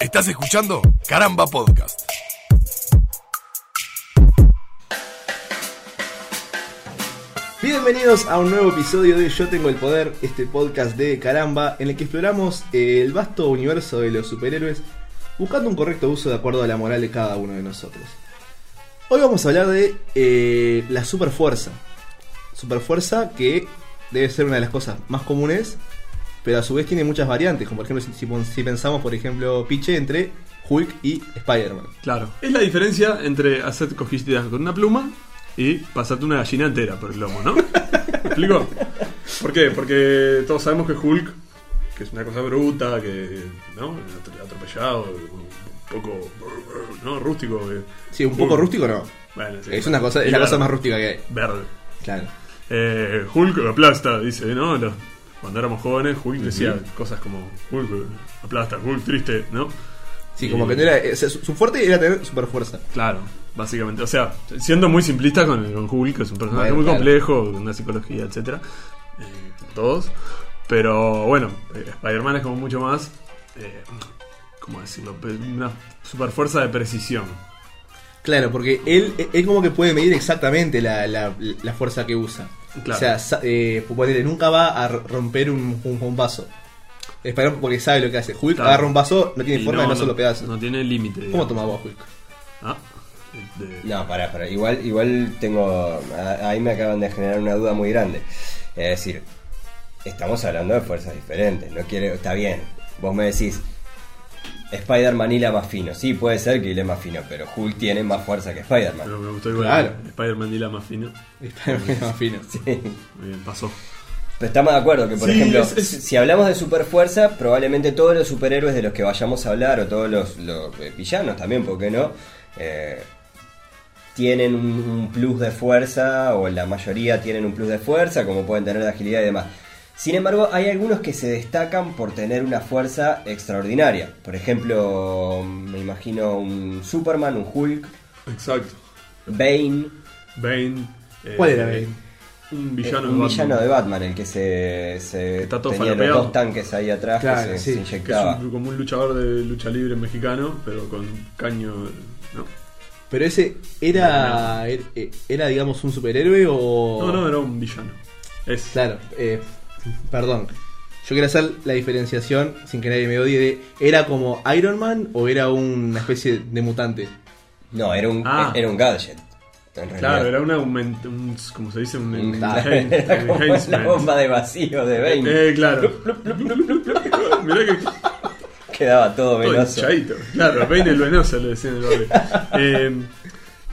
Estás escuchando Caramba Podcast. Bienvenidos a un nuevo episodio de Yo Tengo el Poder, este podcast de Caramba, en el que exploramos el vasto universo de los superhéroes, buscando un correcto uso de acuerdo a la moral de cada uno de nosotros. Hoy vamos a hablar de eh, la superfuerza. Superfuerza que debe ser una de las cosas más comunes, pero a su vez tiene muchas variantes, como por ejemplo si, pensamos, por ejemplo, Piche entre Hulk y Spider-Man. Claro. Es la diferencia entre hacer cosquillitas con una pluma y pasarte una gallina entera por el lomo, ¿no? ¿Me explico? ¿Por qué? Porque todos sabemos que Hulk, que es una cosa bruta, que, ¿no? Atropellado, un poco, ¿no? Rústico. que- Sí, un poco rústico no. Bueno, sí. Es una cosa, es la cosa más rústica que hay. Verde. Claro. Eh, Hulk aplasta, dice, ¿no? Los- cuando éramos jóvenes, Hulk decía cosas como Hulk aplasta, Hulk triste, ¿no? Sí, como que no era. o sea, su, fuerte era tener superfuerza. Claro, básicamente. O sea, siendo muy simplista con, con Hulk, que es un personaje Bueno, muy claro. complejo, con una psicología, etcétera, eh, todos. Pero bueno, eh, Spider-Man es como mucho más. Eh, ¿Cómo decirlo? Una super fuerza de precisión. Claro, porque él, él como que puede medir exactamente la, la- la fuerza que usa. Claro. O sea, eh, ponele, nunca va a romper un, un, un vaso. Spider-Man porque sabe lo que hace. Hulk Claro. agarra un vaso, no tiene Y forma de no solo pedazos. No tiene límite. ¿Cómo toma vos, Hulk? Ah, de- No, pará, pará. Igual, igual tengo. Ahí me acaban de generar una duda muy grande. Es decir, estamos hablando de fuerzas diferentes. No quiere. Está bien. Vos me decís. Spider-Man hila más fino. Sí, puede ser que hile más fino, pero Hulk tiene más fuerza que Spider-Man. pero me gustó igual. Claro. Spider-Man y la más fino. Spider-Man más fino. Sí. Muy bien, pasó. Pero estamos de acuerdo que, por Sí, ejemplo, es- es- si hablamos de superfuerza, probablemente todos los superhéroes de los que vayamos a hablar, o todos los, los, eh, villanos también, ¿por qué no? Eh, tienen un, un plus de fuerza, o la mayoría tienen un plus de fuerza, como pueden tener de agilidad y demás. Sin embargo, hay algunos que se destacan por tener una fuerza extraordinaria. Por ejemplo, me imagino un Superman, un Hulk, Exacto. Bane, Bane. eh, ¿Cuál era Bane? Un eh, villano, un de villano Batman. de Batman, el que se, se Está todo tenía los dos tanques ahí atrás Claro, que se, sí. se Que es inyectaba. un- como un luchador de lucha libre mexicano, pero con caño. ¿no? Pero ese era, era, era, digamos, un superhéroe o... No, no, era un villano. Es. Claro, eh, perdón. Yo quiero hacer la diferenciación, sin que nadie me odie, de ¿era como Iron Man o era una especie de mutante? No, era un, Ah. era un gadget. En realidad. Claro, era una, un, un- como se dice, un, Un- enhancement- era como la enhancement. bomba de vacío de Bane. Eh, claro. Mirá que Quedaba todo todo venoso. hinchadito. Claro, Bane el venoso le decían en el barrio. Eh,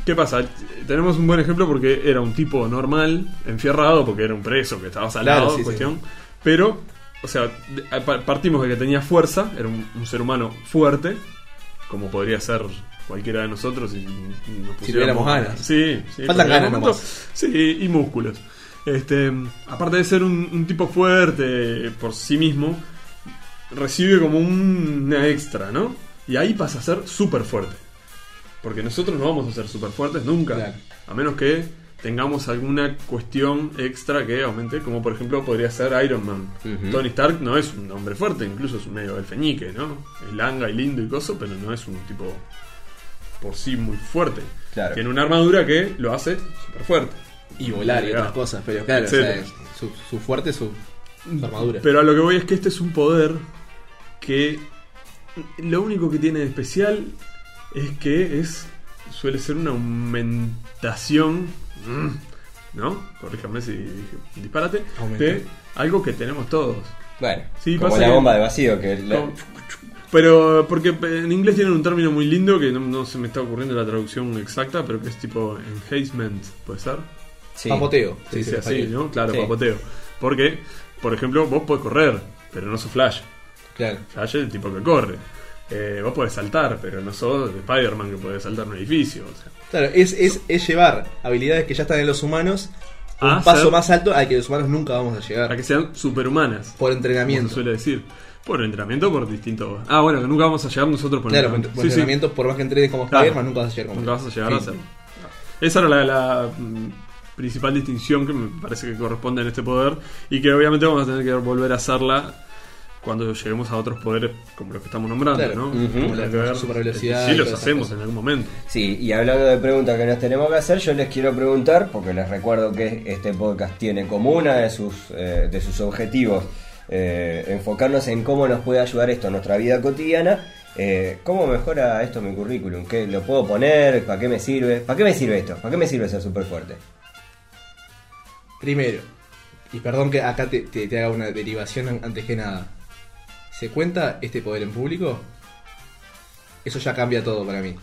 ¿Qué pasa? Tenemos un buen ejemplo porque era un tipo normal, enfierrado, porque era un preso que estaba salado, Claro, sí, sí. cuestión. Pero, o sea, partimos de que tenía fuerza, era un, un ser humano fuerte, como podría ser cualquiera de nosotros si, nos Si pusiéramos- ganas. Sí, sí. Faltan ganas momento- Sí, y músculos. Este, aparte de ser un, un tipo fuerte por sí mismo, recibe como un- una extra, ¿no? Y ahí pasa a ser súper fuerte. Porque nosotros no vamos a ser súper fuertes nunca. Claro. A menos que tengamos alguna cuestión extra que aumente, como por ejemplo podría ser Iron Man. Tony Stark no es un hombre fuerte, incluso es un medio alfeñique, ¿no? Es langa y lindo y coso, pero no es un tipo por sí muy fuerte. Claro. Tiene una armadura que lo hace súper fuerte. Y volar y otras cosas, pero claro, o sea, su, su fuerte es su, su armadura. Pero a lo que voy es que este es un poder que lo único que tiene de especial es que es suele ser una aumentación, mm, ¿no? Corríjame si dije un disparate, Aumento. de algo que tenemos todos. Bueno, Sí, como pasa la que- bomba de vacío que la- Como- Pero porque en inglés tienen un término muy lindo que no, no se me está ocurriendo la traducción exacta, pero que es tipo enhancement, ¿puede ser? sí. Papoteo. Dice en así. ¿no? Claro, Sí. papoteo. Porque, por ejemplo, vos podés correr, pero no sos Flash. Claro. Flash es el tipo que corre. Eh, vos podés saltar, pero no sos Spider-Man que puede saltar un edificio. o sea. Claro, es, es, es llevar habilidades que ya están en los humanos un A paso ser- más alto al que los humanos nunca vamos a llegar. Para que sean superhumanas. Por Como entrenamiento. se suele decir. Por entrenamiento, por distintos. Ah, bueno, que nunca vamos a llegar nosotros por Claro, por, entrenamiento. por sí. entrenamiento, por más que entrenes como Claro. Spider-Man, nunca vas a llegar como Nunca vas a llegar a hacerlo. Esa era la, la, mm, principal distinción que me parece que corresponde en este poder y que obviamente vamos a tener que volver a hacerla cuando lleguemos a otros poderes como los que estamos nombrando, Claro. ¿no? Ujú. Como La tiene que ver- supervelocidad Sí, los hacemos en algún momento. Sí, y hablando de preguntas que nos tenemos que hacer, yo les quiero preguntar, porque les recuerdo que este podcast tiene como una de sus, eh, de sus objetivos eh, enfocarnos en cómo nos puede ayudar esto en nuestra vida cotidiana. eh, ¿Cómo mejora esto mi currículum? ¿Qué lo puedo poner? ¿Para qué me sirve? ¿Para qué me sirve esto? ¿Para qué me sirve ser súper fuerte? Primero, y perdón que acá te, te- te haga una derivación an- antes que nada. ¿Se cuenta este poder en público? Eso ya cambia todo para mí.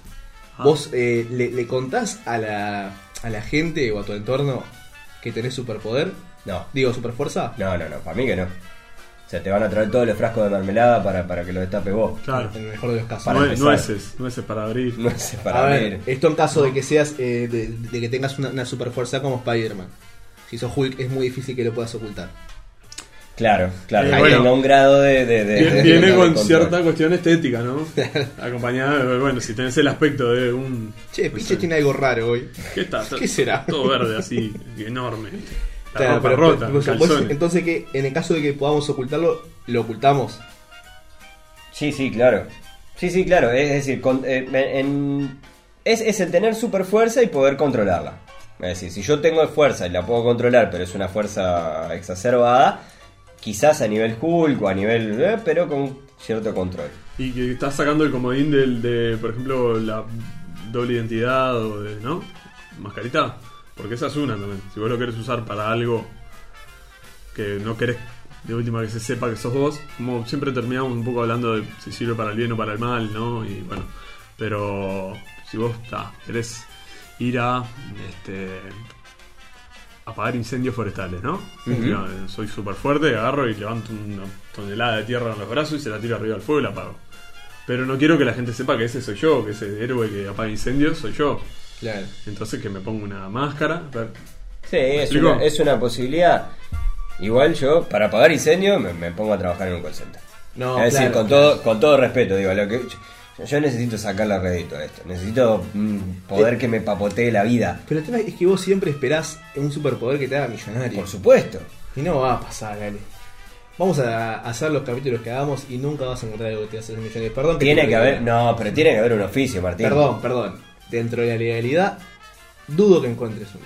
Ah. Vos eh, le, le contás a la, a la gente o a tu entorno que tenés superpoder, No, digo superfuerza, no, no, no, para mí que no. O sea, te van a traer todos los frascos de mermelada para, para que lo destape vos. Claro. en el mejor de los casos. Para Nue- nueces, nueces para abrir. A para ver, ver. esto en caso de que seas, eh, de, de que tengas una, una superfuerza como Spider-Man. Si sos Hulk es muy difícil que lo puedas ocultar. Claro, claro. Eh, ahí bueno. tenga un grado de. de, de- Viene, con cierta cuestión estética, ¿no? Acompañada, de- bueno, si tenés el aspecto de un. Che, no Piche sé, tiene algo raro hoy. ¿Qué está? ¿Qué será? Todo verde así, enorme. La Claro, ropa pero- rota, pero- pero- calzones. entonces que en el caso de que podamos ocultarlo, lo ocultamos. Sí, sí, claro. Sí, sí, claro. Es decir, con- eh, en- es, es el tener super fuerza y poder controlarla. Es decir, si yo tengo fuerza y la puedo controlar, pero es una fuerza exacerbada, quizás a nivel Hulk o a nivel. eh, pero con cierto control. Y que estás sacando el comodín del, de, por ejemplo, la doble identidad o de, ¿no? Mascarita. Porque esa es una también. Si vos lo querés usar para algo que no querés de última que se sepa que sos vos, como siempre terminamos un poco hablando de si sirve para el bien o para el mal, ¿no? Y bueno, pero si vos ta, querés ir a este apagar incendios forestales, ¿no? Eh, soy súper fuerte, agarro y levanto una tonelada de tierra en los brazos y se la tiro arriba del fuego y la apago. Pero no quiero que la gente sepa que ese soy yo, que ese héroe que apaga incendios soy yo. Claro. Entonces que me pongo una máscara. Sí, es una, es una posibilidad. Igual yo, para apagar incendio, me, me pongo a trabajar en un call center. No, es decir, con, claro. todo, con todo respeto, digo, lo que, yo, necesito sacarle rédito a esto. Necesito mm, poder Eh. que me papotee la vida. Pero el tema es que vos siempre esperás un superpoder que te haga millonario. Por supuesto. Y no va a pasar, dale. Vamos a hacer los capítulos que hagamos y nunca vas a encontrar algo que te hace millonario. Perdón que Tiene que haber, no, pero tiene que haber un oficio, Martín. Perdón, perdón. Dentro de la legalidad, dudo que encuentres uno.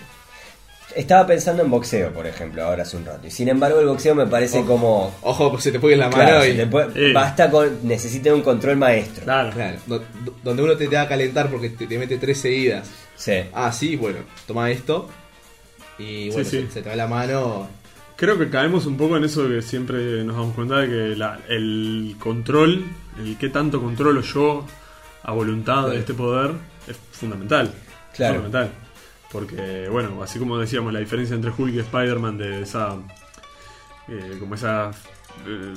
Estaba pensando en boxeo, por ejemplo, ahora hace un rato. Y sin embargo, el boxeo me parece Ojo. como. Ojo, pues se te puede la mano Claro, y. se te puede- basta con. Necesita un control maestro. Claro. Claro, do- do- donde uno te, te va a calentar porque te, te mete tres seguidas. Sí. Ah, sí, bueno, toma esto. Y bueno, Sí, sí. Se, se te va la mano. Creo que caemos un poco en eso que siempre nos damos cuenta de que la- el control, el qué tanto controlo yo a voluntad de este poder es fundamental. Claro. Fundamental. Porque, bueno, así como decíamos, la diferencia entre Hulk y Spider-Man de esa. eh, como esa. eh,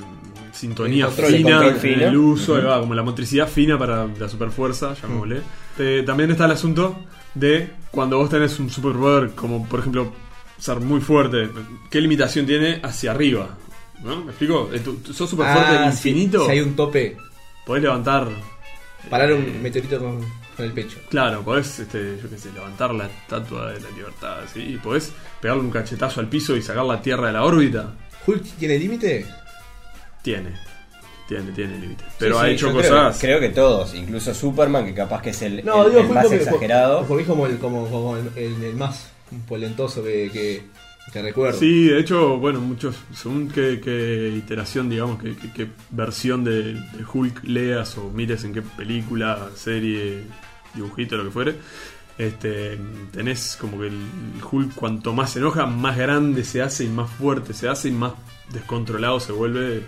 sintonía El control, fina, el fino. uso, va, como la motricidad fina para la superfuerza, llamémosle. Eh, también está el asunto de cuando vos tenés un superpoder, como por ejemplo ser muy fuerte, ¿qué limitación tiene hacia arriba? ¿No? ¿Me explico? Eh, tú- ¿Sos super fuerte Ah, infinito? Si hay un tope, Podés levantar. parar eh, un meteorito con, con el pecho. Claro, podés, este, yo qué sé, levantar la estatua de la libertad, ¿sí? Y podés pegarle un cachetazo al piso y sacar la Tierra de la órbita. ¿Hulk tiene límite? Tiene, tiene, tiene límite. Pero Sí, ha sí, hecho creo- cosas. Creo, que todos, incluso Superman, que capaz que es el, No, el- digo el Hulk más exagerado. porque es como el, como, como el, el- el más polentoso que, que, que recuerdo. Sí, de hecho, bueno, muchos, según qué, qué iteración, digamos, qué, qué- qué versión de, de Hulk leas o mires en qué película, serie, dibujito, lo que fuere, este, tenés como que el Hulk cuanto más se enoja, más grande se hace y más fuerte se hace y más descontrolado se vuelve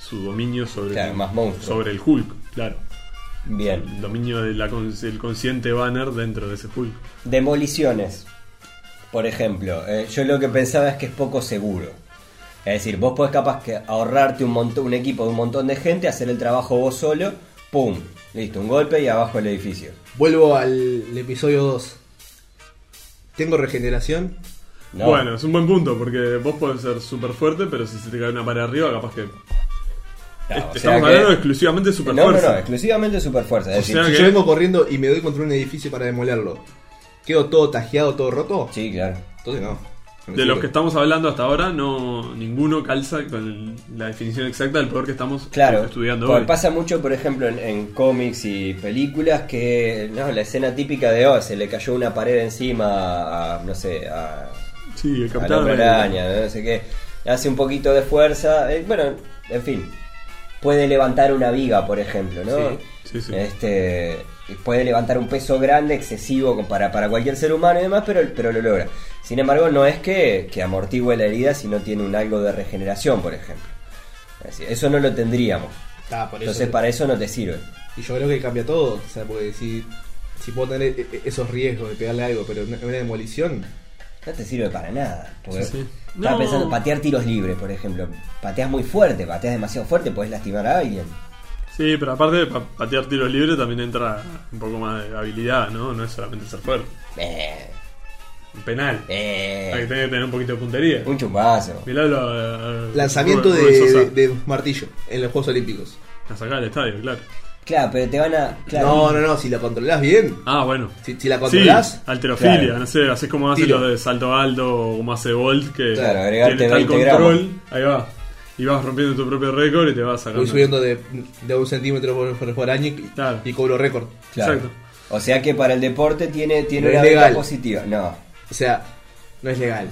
su dominio sobre, Claro, más monstruo. sobre el Hulk, claro. Bien. El dominio del consciente banner dentro de ese Hulk. Demoliciones. Por ejemplo, eh, yo lo que pensaba es que es poco seguro. Es decir, vos podés capaz que ahorrarte un montón, un equipo de un montón de gente, hacer el trabajo vos solo, pum, listo, un golpe y abajo el edificio. Vuelvo al episodio 2. ¿Tengo regeneración? No. Bueno, es un buen punto, porque vos podés ser súper fuerte, pero si se te cae una pared arriba, capaz que. No, sea Estamos que- hablando exclusivamente de super no, no, fuerza. no, exclusivamente super fuerza. Es O decir, sea Si que- yo vengo corriendo y me doy contra un edificio para demolerlo, ¿quedo todo tajeado, todo roto? sí, claro. Entonces no. De los que estamos hablando hasta ahora, no ninguno calza con la definición exacta del poder que estamos Claro, estudiando hoy. pasa mucho, por ejemplo, en, en cómics y películas que no, la escena típica de oh, se le cayó una pared encima a, no sé, a, Sí, el Capitán. Araña, no sé qué, hace un poquito de fuerza, eh, bueno, en fin, puede levantar una viga, por ejemplo, ¿no? Sí, Sí, sí. Este, puede levantar un peso grande, excesivo para, para cualquier ser humano y demás, pero, pero lo logra. Sin embargo, no es que, que amortigue la herida si no tiene un algo de regeneración, por ejemplo. Es decir, eso no lo tendríamos. Ah, por eso Entonces, te- para eso no te sirve. Y yo creo que cambia todo. O sea, porque si, si puedo tener e- e- esos riesgos de pegarle algo, pero en una demolición. No te sirve para nada. Porque Sí, sí. Estaba No. pensando, patear tiros libres, por ejemplo. Pateas muy fuerte, pateas demasiado fuerte, puedes lastimar a alguien. Sí, pero aparte de pa- patear tiros libres también entra un poco más de habilidad, ¿no? No es solamente ser fuerte. Eh, Un penal. eh, Hay que tener, tener un poquito de puntería. un chumbazo. Mirá lo, eh, Lanzamiento Rubén- de, Rubén Sosa. de- de martillo en los Juegos Olímpicos. A sacar el estadio, claro. Claro, pero te van a. Claro, No, no, no. Si la controlás bien. Ah, bueno. Si, si la Sí, controlás. alterofilia, Claro. no sé, así como hacen Tiro. los de salto alto o como hace Bolt, que Claro, agregarte tiene tal 20 control, ahí va. Y vas rompiendo tu propio récord y te vas sacando. Voy subiendo de, de un centímetro por, por- por año y, Claro. y cobro récord. claro. Exacto. O sea que para el deporte tiene, tiene No una es legal. positiva. No, O sea, no es legal.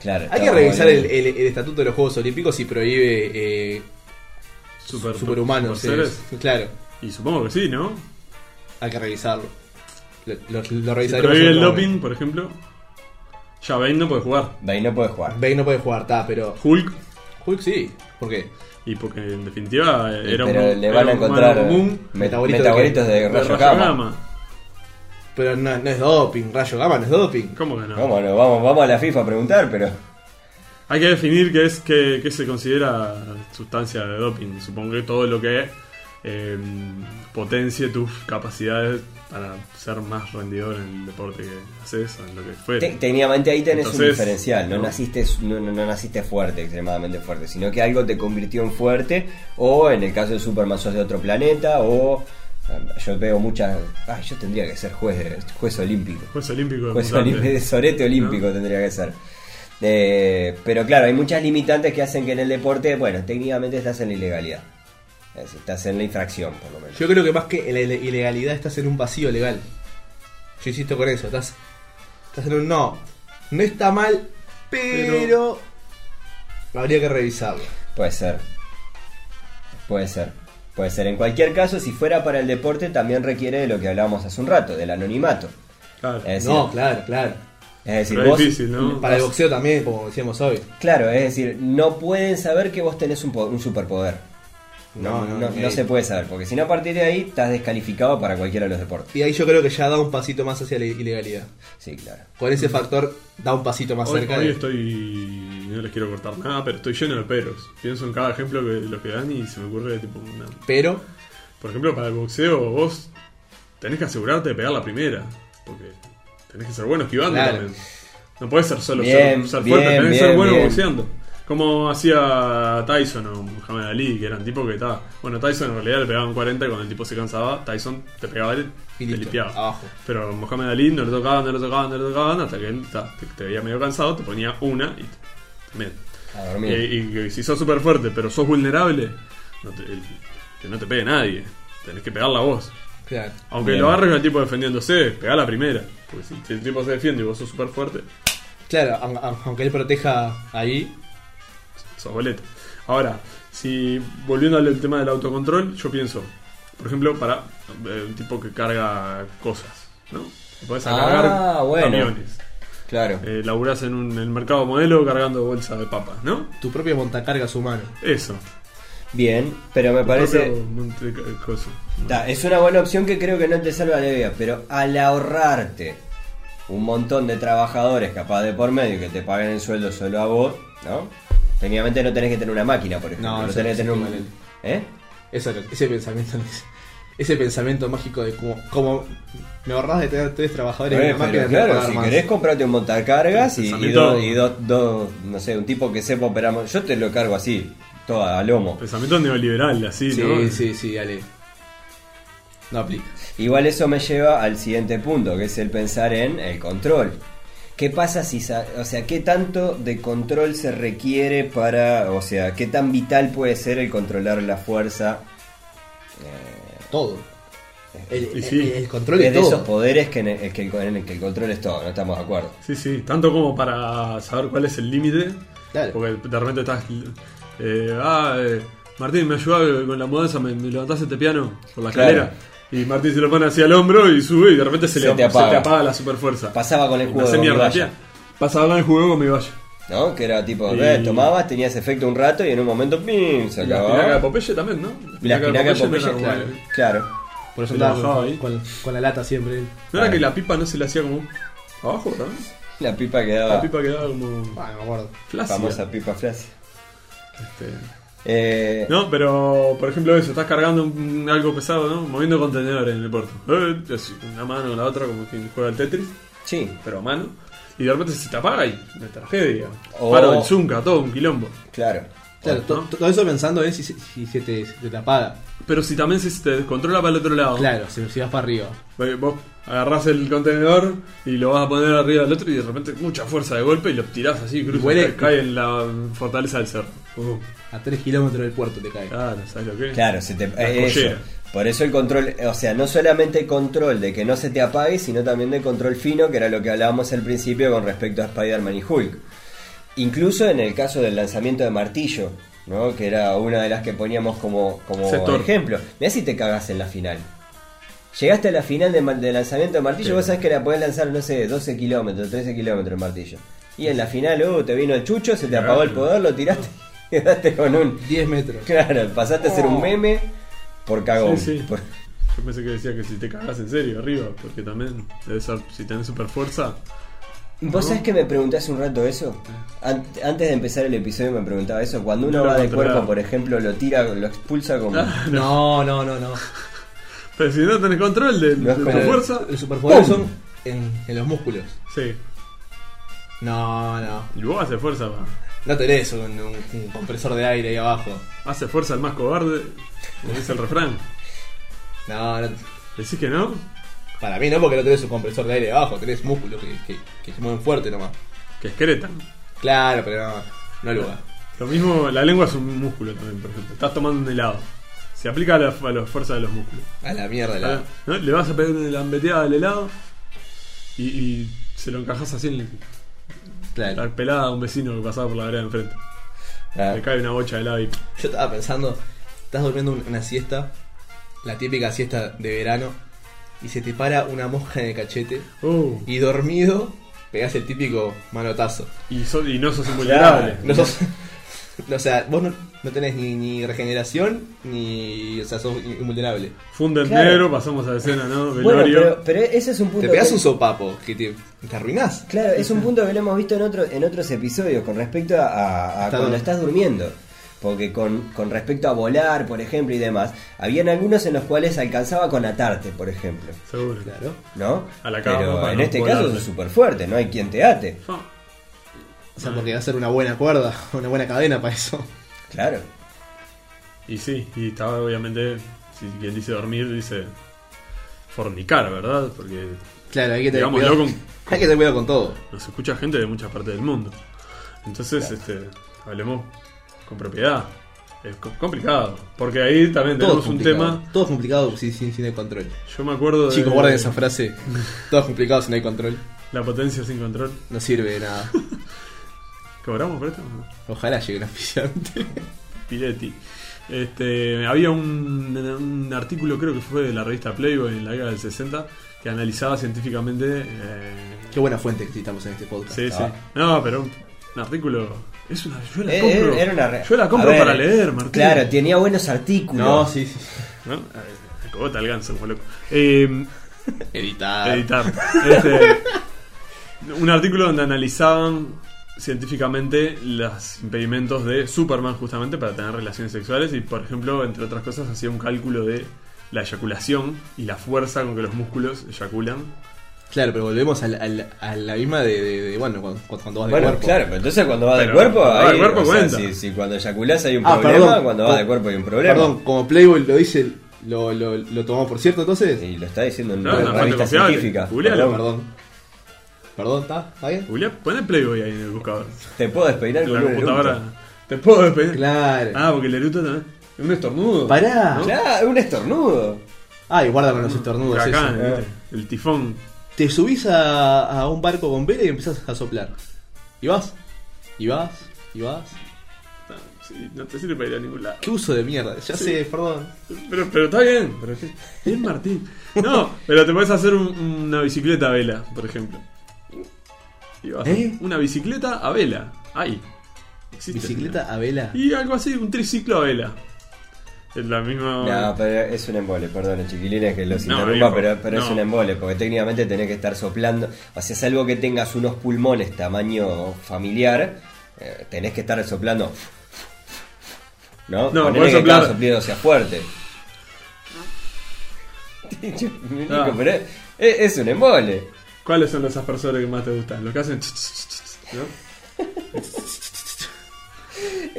claro. Hay que revisar el, el- el estatuto de los Juegos Olímpicos si prohíbe eh, Super, superhumanos. super eh, seres. claro, Y supongo que sí, ¿no? hay que revisarlo. Lo, lo, lo Si prohíbe el doping, por ejemplo, ya Bane no puede jugar. Bane no puede jugar. Bane no puede jugar, está, pero. Hulk, Hulk sí. ¿Por qué? y porque en definitiva era pero un, le era van a encontrar común metabolitos de, de rayo rayo gamma. Pero no, no es doping, rayo gamma no es doping. ¿Cómo que no? ¿Cómo no? Vamos, vamos a la FIFA a preguntar, pero. Hay que definir qué es qué, qué se considera sustancia de doping. Supongo que todo lo que eh, potencie tus capacidades para ser más rendidor en el deporte que haces o en lo que fuera. Te- técnicamente ahí tenés un diferencial, no, no. Naciste, no, no- no naciste fuerte, extremadamente fuerte, sino que algo te convirtió en fuerte, o en el caso de Superman sos de otro planeta, o yo veo muchas... Ay, yo tendría que ser juez, de- juez olímpico. Juez olímpico de Juez olímpico, sorete olímpico tendría que ser. Eh, pero claro, hay muchas limitantes que hacen que en el deporte, bueno, técnicamente estás en la ilegalidad. Estás en la infracción, por lo menos. Yo creo que más que en la ile- ilegalidad estás en un vacío legal. Yo insisto con eso, estás, estás en un no. No está mal, pero, habría que revisarlo. Puede ser. Puede ser. Puede ser. En cualquier caso, si fuera para el deporte, también requiere de lo que hablábamos hace un rato, del anonimato. Claro. Es decir, No, claro, claro. es decir, vos- difícil, ¿no? Para el boxeo también, como decíamos hoy. Claro, es decir, no pueden saber que vos tenés un, po- un superpoder. No, no, no, ok. se puede saber, porque si no a partir de ahí estás descalificado para cualquiera de los deportes. Y ahí yo creo que ya da un pasito más hacia la ilegalidad. Sí, claro. Con ese factor da un pasito más Hoy, cerca hoy de... estoy. No les quiero cortar nada, pero estoy lleno de peros. Pienso en cada ejemplo que lo que dan y se me ocurre tipo una. Pero, Por ejemplo, para el boxeo, vos tenés que asegurarte de pegar la primera. Porque tenés que ser bueno esquivando Claro. también. No puedes ser solo Bien, ser, ser bien, fuerte, tenés que ser bueno boxeando. Como hacía Tyson o Muhammad Ali, que eran tipos que estaba. Bueno, Tyson en realidad le pegaban 40 y cuando el tipo se cansaba, Tyson te pegaba y y te limpiaba. abajo. Pero Mohamed Ali no le tocaban, no le tocaban, no le tocaban, hasta que él ta, te, te veía medio cansado, te ponía una y A Y, dormir. y- y si sos súper fuerte, pero sos vulnerable, no te- el- que no te pegue nadie. Tenés que pegarla vos. Claro. Aunque Bien. lo agarres al tipo defendiéndose, pegá la primera. Porque si, el tipo se defiende y vos sos súper fuerte, Claro, aun- aun- aunque él proteja ahí, sos boleta. Ahora, si volviendo al tema del autocontrol, yo pienso, por ejemplo, para eh, un tipo que carga cosas, ¿no? Podés Ah, cargar bueno. camiones. Claro. Eh, laburás en, un, en el mercado modelo cargando bolsas de papas, ¿no? tu propio montacargas humano. Eso. Bien, pero me Tu parece... propio coso. Ta, es una buena opción que creo que no te salva la vida, pero al ahorrarte un montón de trabajadores capaz de por medio que te paguen el sueldo solo a vos, ¿no? Técnicamente no tenés que tener una máquina, por ejemplo. No, No, tenés que es tener un... ¿Eh? Eso, ese pensamiento ese pensamiento mágico de como, como me ahorras de tener tres trabajadores Eh, en una máquina a claro, si más. querés comprarte un montacargas y, y dos, y dos, dos, no sé, un tipo que sepa operar... Yo te lo cargo así, todo a lomo. Pensamiento neoliberal, así, Sí, ¿no? sí, sí, dale. No aplica. Igual eso me lleva al siguiente punto, que es el pensar en el control. ¿Qué pasa si, sa- o sea, qué tanto de control se requiere para, o sea, qué tan vital puede ser el controlar la fuerza? Eh, Todo. El, Y sí. el- el control es de todo. esos poderes que, en el, que, el, en el que el control es todo, no estamos de acuerdo. Sí, sí, tanto como para saber cuál es el límite. Porque de repente estás. eh, ah, eh, Martín, me ayuda con la mudanza, me, me levantás este piano por la Claro. escalera. Y Martín se lo pone hacia el hombro y sube y de repente se, Se le, te apaga. se te apaga la superfuerza. Pasaba con el juego. Pasaba con el juego con mi valla. ¿No? Que era tipo, Y- eh, tomabas, tenías efecto un rato y en un momento ¡pim! se Y la acababa. espinaca de Popeye también, ¿no? La espinaca de Popeye, no era como- claro. claro. Por eso andaba con, ahí. con- con la lata siempre. ¿No era que la pipa no se le hacía como abajo, ¿no? La pipa quedaba, La pipa quedaba como Ah, no me acuerdo. flácida. famosa pipa flash. Este, Eh, No, pero por ejemplo eso, estás cargando un- algo pesado, ¿no? Moviendo contenedores en el puerto. Eh, así, una mano con la otra como quien juega al Tetris, Sí, pero a mano. Y de repente se te apaga y una tragedia. O- Paro del Zunca, todo un quilombo. claro. Claro, todo eso pensando en si, se- si se, te, se te apaga. Pero si también se te descontrola para el otro lado, Claro, si, si vas para arriba. vos agarrás el contenedor y lo vas a poner arriba del otro y de repente mucha fuerza de golpe y lo tirás así, cruza, huele- cae, cae en la fortaleza del cerro. Uh, A 3 kilómetros del puerto te cae. claro, ¿sabes lo que es? Claro, se te, La eh. Por eso el control, o sea, no solamente control de que no se te apague, sino también de control fino, que era lo que hablábamos al principio con respecto a Spider-Man y Hulk. Incluso en el caso del lanzamiento de martillo, ¿no? que era una de las que poníamos como, como Sector. ejemplo. Mirá si te cagas en la final. Llegaste a la final de, lanzamiento de martillo, Sí. vos sabés que la podés lanzar, no sé, 12 kilómetros, 13 kilómetros el martillo. Y en la final, uh, te vino el chucho, se te apagó el poder, lo tiraste y quedaste con un... 10 metros. Claro, pasaste a ser un meme por cagón. Sí, sí. Por- Yo pensé que decía que si te cagas en serio arriba, porque también debe ser- si tenés super fuerza. ¿Vos sabés que me pregunté hace un rato eso? An- antes de empezar el episodio me preguntaba eso. Cuando uno No va de cuerpo, por ejemplo, lo tira, lo expulsa como... Ah, No, no, no, no. Pero si no tenés control de, No de tu fuerza, ¡Pum! son en, en los músculos. sí. No, no. Y vos hace fuerza, va. No tenés un, un- un compresor de aire ahí abajo. Hace fuerza el más cobarde, como dice el refrán. No, no. ¿Decís que no? Para mí no, porque no tenés un compresor de aire abajo. Tenés músculos que, que, que se mueven fuerte nomás. Que excretan. Claro, pero no. No lugar. Lo mismo, la lengua es un músculo también, por ejemplo. Estás tomando un helado. Se aplica a la, a la fuerza de los músculos. A la mierda, la. ¿no? Le vas a pegar una lambeteada al helado y, y se lo encajas así en Claro. la pelada a un vecino que pasaba por la vereda de enfrente. Ah, Le cae una bocha de helado y Yo estaba pensando, estás durmiendo un- una siesta, la típica siesta de verano, y se te para una mosca en el cachete, Uh, y dormido pegás el típico manotazo. y, so- y no sos invulnerable. No sos- o sea, vos no, no tenés ni, ni regeneración, ni. O sea, sos invulnerable. Funde el Claro. negro, pasamos a la escena, ¿no? Bueno, pero, pero ese es un punto... Te pegás que- un sopapo, que te, te arruinás. Claro, es un punto que lo hemos visto en, otro, en otros episodios con respecto a, a- a Está cuando estás durmiendo. Porque con, con respecto a volar, por ejemplo, y demás, habían algunos en los cuales alcanzaba con atarte, por ejemplo. Seguro. Claro. ¿No? A la cama Pero en no este caso es súper fuerte, no hay quien te ate. Ah, O sea, porque va a ser una buena cuerda, una buena cadena para eso. Claro. Y sí, y estaba obviamente, si quien dice dormir, dice fornicar, ¿verdad? Porque Claro, hay que tener cuidado. con- Hay que tener cuidado con todo. nos escucha gente de muchas partes del mundo. Entonces, este, hablemos con propiedad. Es co- complicado, porque ahí también Todo tenemos un tema. Todo es complicado sin, sin, sin el control. Yo me acuerdo de Chicos, guarden esa frase. Todo es complicado si no hay control. la potencia sin control. No sirve de nada. ¿Cobramos por esto? Ojalá llegue un oficiante. Piretti. Este, había un, un artículo, creo que fue de la revista Playboy en la década del 60, que analizaba científicamente. eh, Qué buena fuente que necesitamos en este podcast. sí, sí. Ah. No, pero un, un artículo. Es una, yo la Eh, compro. eh, era una re- yo la compro A ver, para leer, Martín. Claro, tenía buenos artículos. No, sí, sí. ¿No? Cogota el ganso, como loco. Eh, Editar. editar. Este, un artículo donde analizaban científicamente los impedimentos de Superman justamente para tener relaciones sexuales y por ejemplo, entre otras cosas, hacía un cálculo de la eyaculación y la fuerza con que los músculos eyaculan. Claro, pero volvemos al- al- a la misma de, de- de, bueno, cuando, cuando vas de Bueno, cuerpo. claro, pero entonces cuando va de cuerpo, o sea, si, si cuando eyaculás hay un Ah, problema, perdón. cuando va de cuerpo hay un problema. Perdón, como Playboy lo dice, lo, lo, lo tomamos por cierto entonces. Y lo está diciendo en No, una revista científica. Perdón, perdón. Perdón, ¿está? ¿Está bien? Julián, poné Playboy ahí en el buscador. Te puedo despeinar En con la un computadora. eructo. ¿Te puedo despedir? Claro. Ah, porque el eruto también. Es un estornudo. Pará. ¿no? Claro, un estornudo. Ah, y guarda con los estornudos. Huracán, eso. ¿viste? El tifón. Te subís a, a un barco con vela y empiezas a soplar. Y vas, y vas, y vas. No, sí, no te sirve para ir a ningún lado. Qué uso de mierda. Ya Sí. sé, perdón. Pero, pero está bien. Pero es que- bien, Martín. No, pero te puedes hacer un- una bicicleta a vela, por ejemplo. Y vas a- ¿Eh? Una bicicleta a vela. Ahí. Existe. Bicicleta a vela. Y algo así, un triciclo a vela. Es la misma. No, pero es un embole, perdón, chiquilines que los No, interrumpa, pero, pero es no. un embole, porque técnicamente tenés que estar soplando. O sea, salvo que tengas unos pulmones tamaño familiar, eh, tenés que estar soplando. ¿No? No, podés que soplar. sea fuerte. Ah. pero es, es un embole. ¿Cuáles son los aspersores que más te gustan? Los que hacen. ch, ch, ch, ch, ¿no?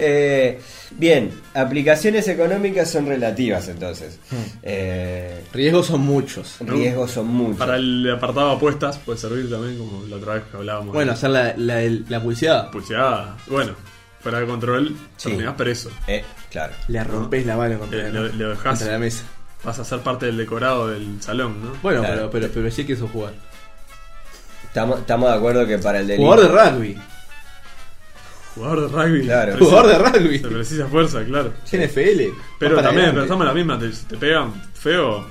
Eh, bien, aplicaciones económicas son relativas entonces. Eh, Riesgos son muchos. riesgos son muchos. Para el apartado de apuestas puede servir también, como la otra vez que hablábamos. Bueno, hacer la, la, la publicidad. pulseada. Bueno, fuera de control, Sí. terminás preso. Eh, claro. Le rompes la mano contra, Le- la- le- le dejás. contra la mesa. Vas a ser parte del decorado del salón, ¿no? Bueno, Claro. pero, pero, pero sí quiso jugar. Estamos, estamos de acuerdo que para el delito. Jugador de rugby. Jugador de rugby. Claro. Precisa- Jugador de rugby. Se precisa fuerza, claro. NFL. Pero también, adelante. pensamos la misma, te, pegan feo,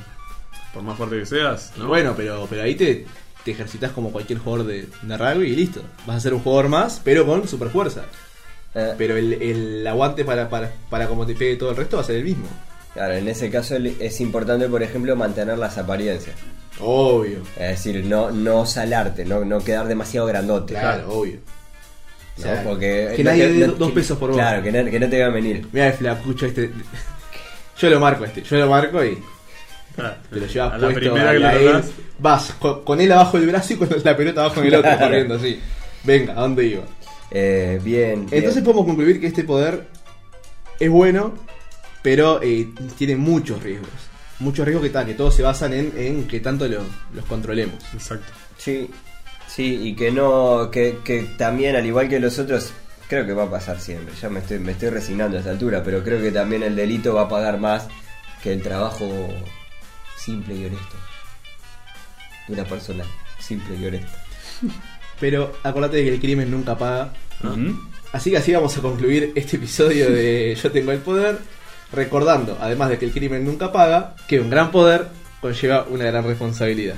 por más fuerte que seas, ¿no? Bueno, pero, pero ahí te, te ejercitas como cualquier jugador de, de rugby y listo. Vas a ser un jugador más, pero con super fuerza. Eh, Pero el, el aguante para, para, para como te pegue todo el resto va a ser el mismo. claro, en ese caso es importante, por ejemplo, mantener las apariencias. Obvio. Es decir, no, no salarte, no, no quedar demasiado grandote. Claro, obvio. O ¿no? sea, Porque que nadie te- dé no- dos que- pesos por vos. Claro, que no, que no te vean venir. Mira el flacucho este. Yo lo marco este, yo lo marco y Claro. te lo llevas a la puesto primera a que la lo él. tocas, Vas con, con él abajo del brazo y con la pelota abajo del otro corriendo así. Venga, ¿a dónde iba? Eh, bien. Entonces bien. podemos concluir que este poder es bueno, pero eh, tiene muchos riesgos. Muchos riesgos que, tal, que todos se basan en, en que tanto lo- los controlemos. Exacto. Sí, sí, y que no, que, que también al igual que los otros, creo que va a pasar siempre. Ya me estoy, me estoy resignando a esta altura, pero creo que también el delito va a pagar más que el trabajo simple y honesto de una persona simple y honesta. Pero acordate de que el crimen nunca paga. Así que así vamos a concluir este episodio de Yo tengo el poder, recordando, además de que el crimen nunca paga, que un gran poder conlleva una gran responsabilidad.